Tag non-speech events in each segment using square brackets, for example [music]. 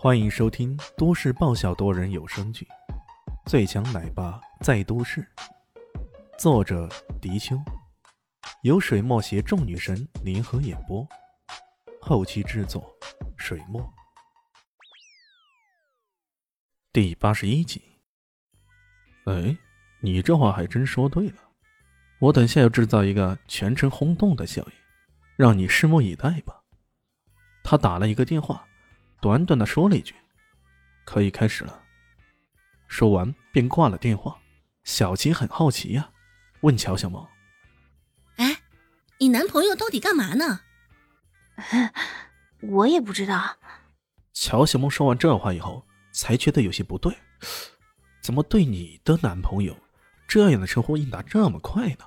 欢迎收听都市爆笑多人有声剧《最强奶爸在都市》，作者：迪秋，由水墨携众女神联合演播，后期制作：水墨。第八十一集。哎，你这话还真说对了，我等下要制造一个全城轰动的效应，让你拭目以待吧。他打了一个电话。短短的说了一句：“可以开始了。”说完便挂了电话。小琪很好奇呀，问乔小萌：“哎，你男朋友到底干嘛呢？” [laughs] 我也不知道。乔小萌说完这话以后，才觉得有些不对，怎么对你的男朋友这样的称呼应答这么快呢？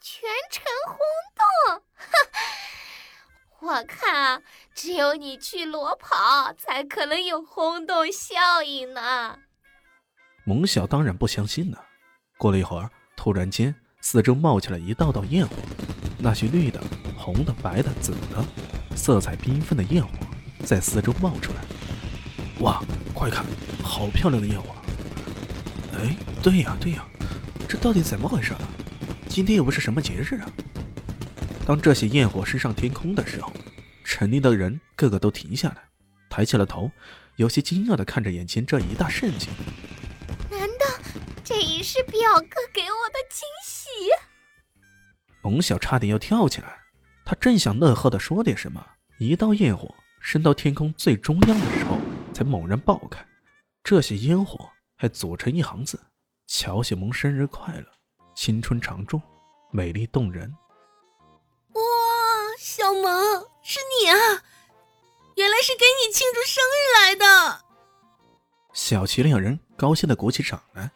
全程轰动，我看啊。只有你去裸跑，才可能有轰动效应呢。蒙小当然不相信呢。过了一会儿，突然间，四周冒起了一道道焰火，那些绿的、红的、白的、紫的，色彩缤纷的焰火在四周冒出来。哇，快看，好漂亮的焰火！哎，对呀对呀，这到底怎么回事啊？今天又不是什么节日啊！当这些焰火升上天空的时候。城里的人个个都停下来，抬起了头，有些惊讶的看着眼前这一大盛景。难道这也是表哥给我的惊喜？蒙晓差点要跳起来，他正想乐呵的说点什么，一道焰火升到天空最中央的时候，才猛然爆开。这些烟火还组成一行字：“乔小萌生日快乐，青春常驻，美丽动人。”小萌！是你啊！原来是给你庆祝生日来的。小齐两人高兴的鼓起掌来。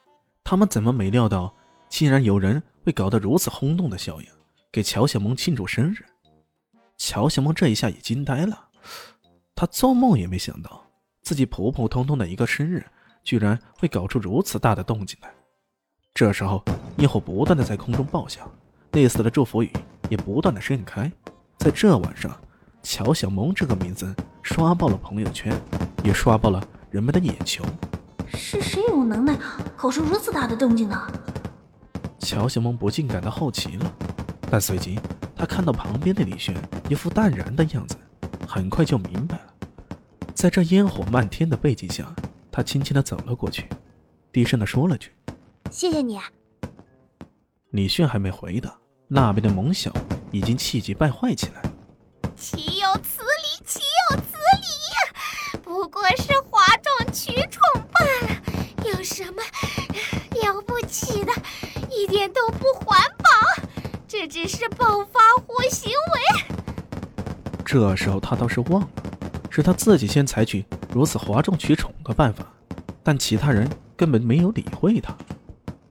他们怎么没料到，竟然有人会搞得如此轰动的效应，给乔小萌庆祝生日。乔小萌这一下也惊呆了，她做梦也没想到，自己普普通通的一个生日，居然会搞出如此大的动静来。这时候，烟火不断的在空中爆响，类似的祝福语也不断的盛开。在这晚上。乔小萌这个名字刷爆了朋友圈，也刷爆了人们的眼球。是谁有能耐搞出如此大的动静呢？乔小萌不禁感到好奇了，但随即他看到旁边的李轩一副淡然的样子，很快就明白了。在这烟火漫天的背景下，他轻轻的走了过去，低声的说了句：“谢谢你。”李炫还没回答，那边的蒙晓已经气急败坏起来。岂有此理！岂有此理！不过是哗众取宠罢了，有什么了不起的？一点都不环保，这只是暴发户行为。这时候他倒是忘了，是他自己先采取如此哗众取宠的办法，但其他人根本没有理会他。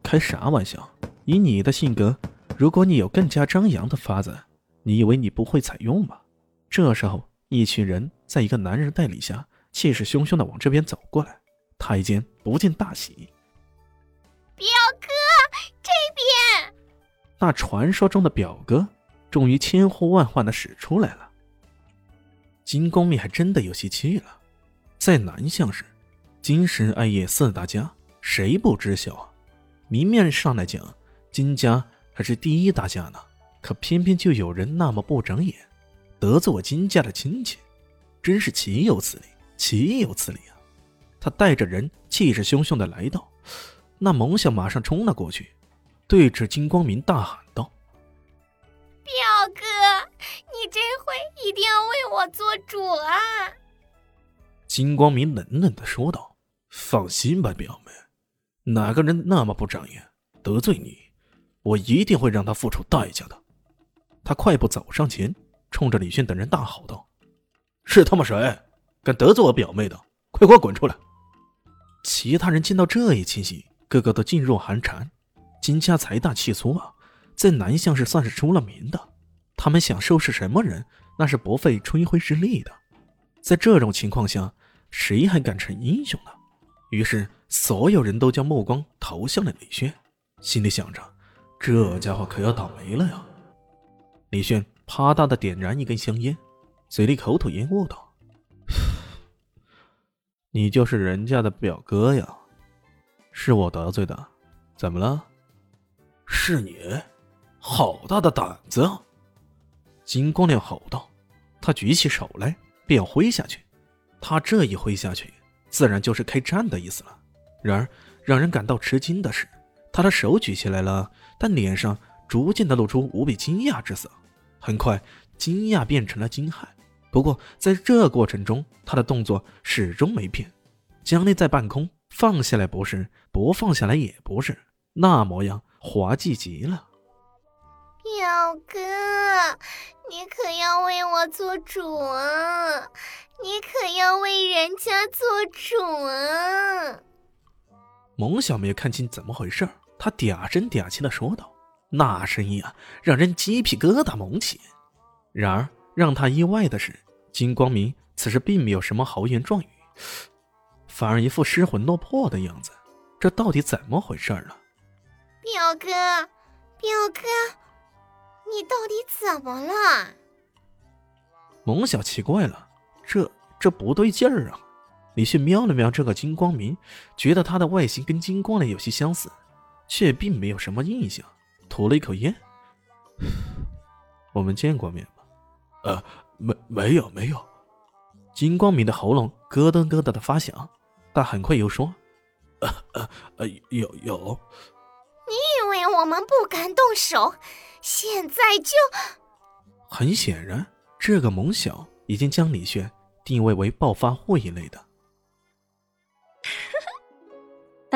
开啥玩笑？以你的性格，如果你有更加张扬的法子，你以为你不会采用吗？这时候，一群人在一个男人带领下，气势汹汹的往这边走过来。太监不禁大喜：“表哥，这边！”那传说中的表哥，终于千呼万唤的使出来了。金光明还真的有些气了。在南向市，金石艾叶四大家，谁不知晓啊？明面上来讲，金家还是第一大家呢，可偏偏就有人那么不长眼。得罪我金家的亲戚，真是岂有此理！岂有此理啊！他带着人气势汹汹的来到，那蒙小马上冲了过去，对着金光明大喊道：“表哥，你这回一定要为我做主啊！”金光明冷冷的说道：“放心吧，表妹，哪个人那么不长眼，得罪你，我一定会让他付出代价的。”他快步走上前。冲着李迅等人大吼道：“是他妈谁敢得罪我表妹的？快给我滚出来！”其他人见到这一情形，个个都噤若寒蝉。金家财大气粗啊，在南巷是算是出了名的。他们想收拾什么人，那是不费吹灰之力的。在这种情况下，谁还敢成英雄呢？于是，所有人都将目光投向了李轩，心里想着：这家伙可要倒霉了呀！李炫。啪嗒的点燃一根香烟，嘴里口吐烟雾道：“你就是人家的表哥呀，是我得罪的，怎么了？是你，好大的胆子！啊！金光亮吼道。他举起手来，便要挥下去。他这一挥下去，自然就是开战的意思了。然而，让人感到吃惊的是，他的手举起来了，但脸上逐渐的露出无比惊讶之色。很快，惊讶变成了惊骇。不过，在这过程中，他的动作始终没变，将立在半空放下来不是，不放下来也不是，那模样滑稽极了。表哥，你可要为我做主啊！你可要为人家做主啊！蒙小没有看清怎么回事，他嗲声嗲气的说道，那声音啊，让人鸡皮疙瘩猛起。然而，让他意外的是，金光明此时并没有什么豪言壮语，反而一副失魂落魄的样子。这到底怎么回事儿呢？表哥，表哥，你到底怎么了？蒙小奇怪了，这这不对劲儿啊！李迅瞄了瞄这个金光明，觉得他的外形跟金光亮有些相似，却并没有什么印象，吐了一口烟。我们见过面吗？呃，没，没有，没有。金光明的喉咙咯噔咯噔的发响，但很快又说：“呃呃呃，有有。”你以为我们不敢动手，现在就……很显然，这个萌小已经将李炫定位为暴发户一类的。[laughs]